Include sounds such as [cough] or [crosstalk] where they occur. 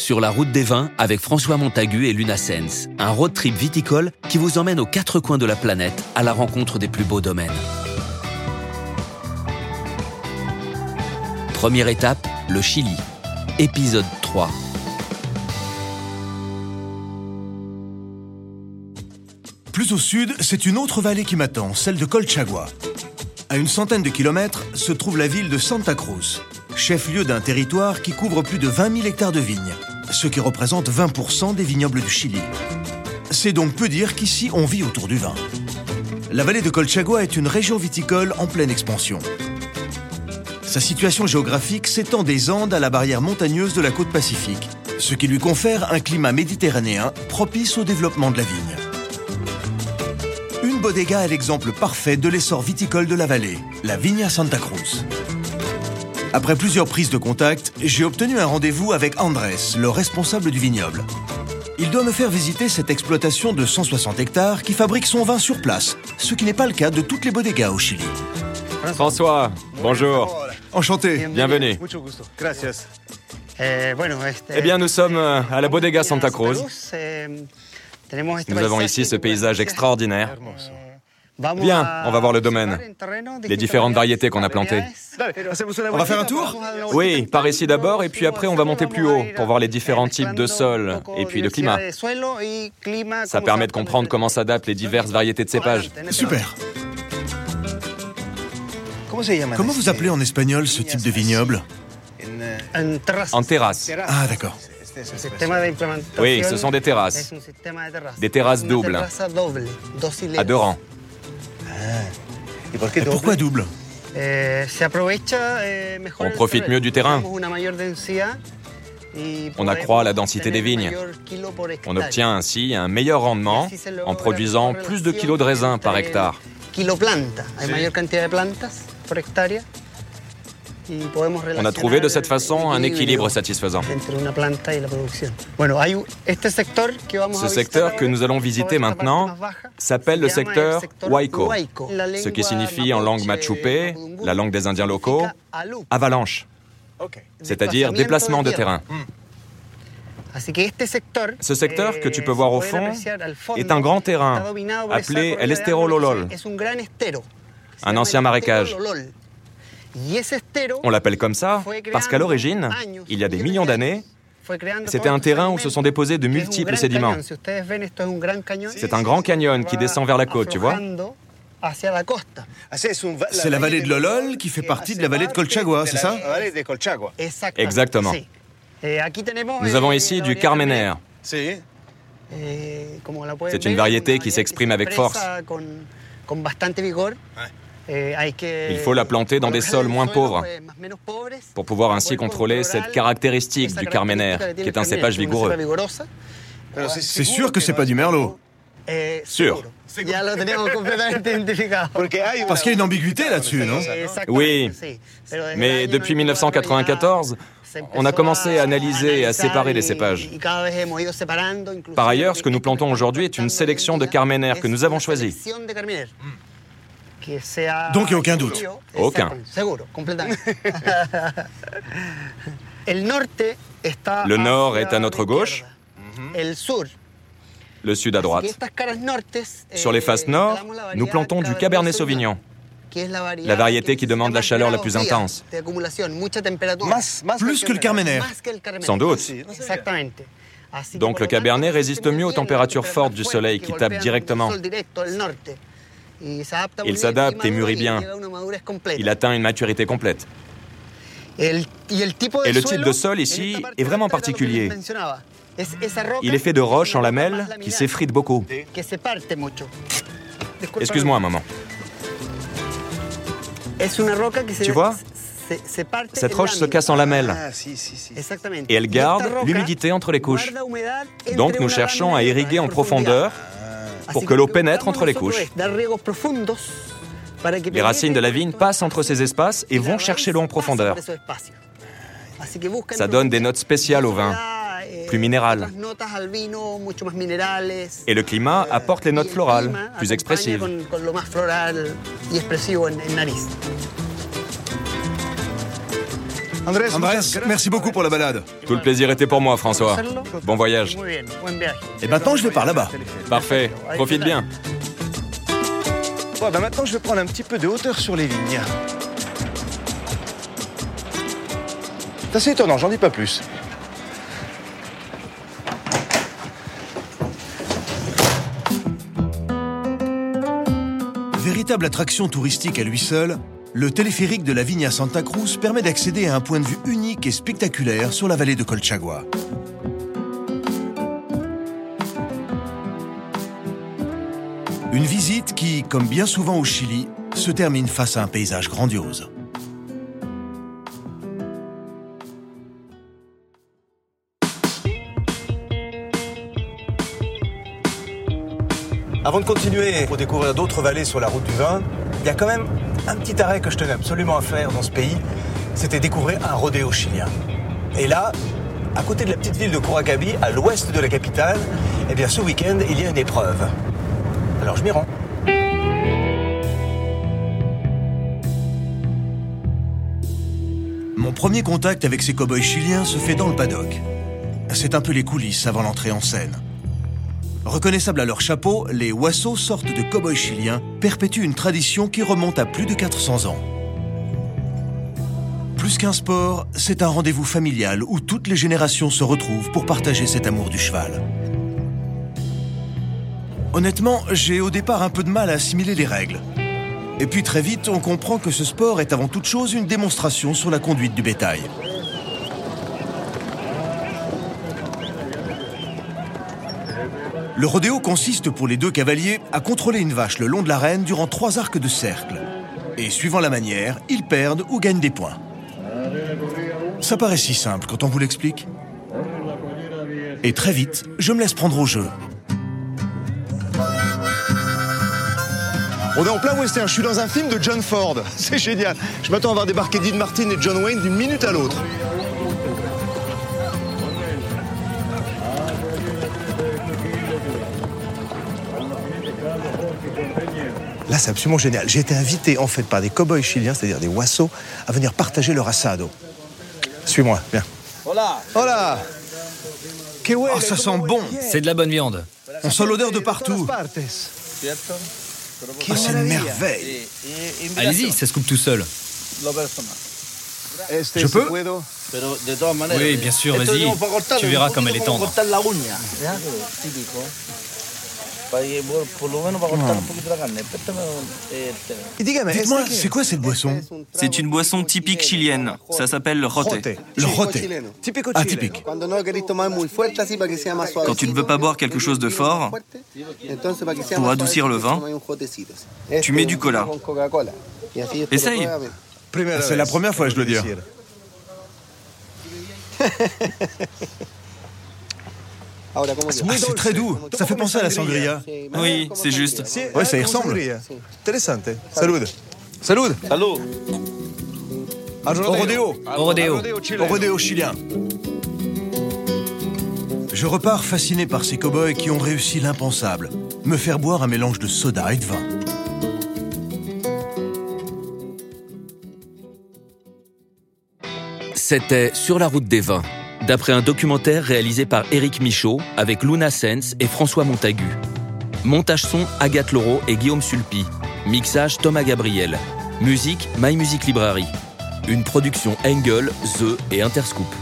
sur la route des vins avec François Montagu et Luna Sens, un road trip viticole qui vous emmène aux quatre coins de la planète à la rencontre des plus beaux domaines. Première étape, le Chili. Épisode 3. Plus au sud, c'est une autre vallée qui m'attend, celle de Colchagua. À une centaine de kilomètres se trouve la ville de Santa Cruz, chef-lieu d'un territoire qui couvre plus de 20 000 hectares de vignes, ce qui représente 20% des vignobles du Chili. C'est donc peu dire qu'ici on vit autour du vin. La vallée de Colchagua est une région viticole en pleine expansion. Sa situation géographique s'étend des Andes à la barrière montagneuse de la côte pacifique, ce qui lui confère un climat méditerranéen propice au développement de la vigne. Une bodega est l'exemple parfait de l'essor viticole de la vallée, la Vigna Santa Cruz. Après plusieurs prises de contact, j'ai obtenu un rendez-vous avec Andrés, le responsable du vignoble. Il doit me faire visiter cette exploitation de 160 hectares qui fabrique son vin sur place, ce qui n'est pas le cas de toutes les bodegas au Chili. François, bonjour. Enchanté. Bienvenue. Eh bien, nous sommes euh, à la Bodega Santa Cruz. Nous avons ici ce paysage extraordinaire. Viens, on va voir le domaine, les différentes variétés qu'on a plantées. On va faire un tour Oui, par ici d'abord, et puis après on va monter plus haut pour voir les différents types de sols et puis le climat. Ça permet de comprendre comment s'adaptent les diverses variétés de cépages. Super. Comment vous appelez en espagnol ce type de vignoble En terrasse. Ah, d'accord. Oui, ce sont des terrasses. Des terrasses doubles. À deux rangs. Et pourquoi double On profite mieux du terrain. On accroît la densité des vignes. On obtient ainsi un meilleur rendement en produisant plus de kilos de raisins par hectare. On a trouvé de cette façon un équilibre satisfaisant. Ce secteur que nous allons visiter maintenant s'appelle le secteur Huayco, ce qui signifie en langue machupe, la langue des Indiens locaux, avalanche, c'est-à-dire déplacement de terrain. Ce secteur que tu peux voir au fond est un grand terrain appelé El Estero Lolol, un ancien marécage. On l'appelle comme ça parce qu'à l'origine, il y a des millions d'années, c'était un terrain où se sont déposés de multiples sédiments. C'est un grand canyon qui descend vers la côte, tu vois. C'est la vallée de Lolol qui fait partie de la vallée de Colchagua, c'est ça Exactement. Nous avons ici du Carmener. C'est une variété qui s'exprime avec force. Il faut la planter dans des sols moins pauvres pour pouvoir ainsi contrôler cette caractéristique du carméner, qui est un cépage vigoureux. C'est sûr que c'est pas du merlot. Sûr. Parce qu'il y a une ambiguïté là-dessus, non? Oui. Mais depuis 1994, on a commencé à analyser et à séparer les cépages. Par ailleurs, ce que nous plantons aujourd'hui est une sélection de carméner que nous avons choisi. Donc il n'y a aucun doute. Aucun. [laughs] Le nord est à notre gauche, le sud à droite. Sur les faces nord, nous plantons du Cabernet Sauvignon, la variété qui demande la chaleur la plus intense. Plus que le Carmener. Sans doute. Donc le Cabernet résiste mieux aux températures fortes du soleil qui tapent directement. Il s'adapte et mûrit bien. Il atteint une maturité complète. Et le type de sol ici est vraiment particulier. Il est fait de roches en lamelles qui s'effritent beaucoup. Excuse-moi un moment. Tu vois? cette roche se casse en lamelles et elle garde l'humidité entre les couches. Donc nous cherchons à irriguer en profondeur pour que l'eau pénètre entre les couches. Les racines de la vigne passent entre ces espaces et vont chercher l'eau en profondeur. Ça donne des notes spéciales au vin, plus minérales. Et le climat apporte les notes florales, plus expressives. Andrés, merci beaucoup pour la balade. Tout le plaisir était pour moi, François. Bon voyage. Et maintenant, je vais par là-bas. Parfait. Profite bien. Bah maintenant, je vais prendre un petit peu de hauteur sur les vignes. C'est assez étonnant, j'en dis pas plus. Véritable attraction touristique à lui seul, le téléphérique de la Vigne à Santa Cruz permet d'accéder à un point de vue unique et spectaculaire sur la vallée de Colchagua. Une visite qui, comme bien souvent au Chili, se termine face à un paysage grandiose. Avant de continuer pour découvrir d'autres vallées sur la route du vin, il y a quand même un petit arrêt que je tenais absolument à faire dans ce pays. C'était découvrir un rodéo chilien. Et là, à côté de la petite ville de Curacabi, à l'ouest de la capitale, eh bien ce week-end, il y a une épreuve. Alors je m'y rends. Mon premier contact avec ces cow-boys chiliens se fait dans le paddock. C'est un peu les coulisses avant l'entrée en scène. Reconnaissables à leur chapeau, les Wassos, sortes de cow-boys chiliens, perpétuent une tradition qui remonte à plus de 400 ans. Plus qu'un sport, c'est un rendez-vous familial où toutes les générations se retrouvent pour partager cet amour du cheval. Honnêtement, j'ai au départ un peu de mal à assimiler les règles. Et puis très vite, on comprend que ce sport est avant toute chose une démonstration sur la conduite du bétail. Le rodéo consiste pour les deux cavaliers à contrôler une vache le long de l'arène durant trois arcs de cercle. Et suivant la manière, ils perdent ou gagnent des points. Ça paraît si simple quand on vous l'explique. Et très vite, je me laisse prendre au jeu. On est en plein western, je suis dans un film de John Ford. [laughs] C'est génial. Je m'attends à voir débarquer Dean Martin et John Wayne d'une minute à l'autre. Là, c'est absolument génial. J'ai été invité en fait par des cow-boys chiliens, c'est-à-dire des wassos, à venir partager leur assado. Suis-moi, viens. Hola Hola Oh, ça sent bon C'est de la bonne viande. On sent l'odeur de partout. Ah, c'est une merveille Allez-y, ça se coupe tout seul. Je peux? Oui, bien sûr, vas-y. Tu verras comme elle est tendre. Dites-moi, c'est quoi cette boisson C'est une boisson typique chilienne. Ça s'appelle le rote. Le rote. Ah, typique. Quand tu ne veux pas boire quelque chose de fort, pour adoucir le vin, tu mets du cola. Essaye. C'est la première fois, je dois dire. [laughs] Ah, c'est très doux. Ça fait penser à la sangria. Oui, c'est juste. Ouais, ça y ressemble. Intéressant. Salut. Salut. Salut. Au rodéo. Au rodéo. Au rodéo chilien. Je repars fasciné par ces cow-boys qui ont réussi l'impensable, me faire boire un mélange de soda et de vin. C'était Sur la route des vins, d'après un documentaire réalisé par Éric Michaud avec Luna Sens et François Montagu. Montage son Agathe Laureau et Guillaume Sulpi. Mixage Thomas Gabriel. Musique My Music Library. Une production Engel, The et Interscoop.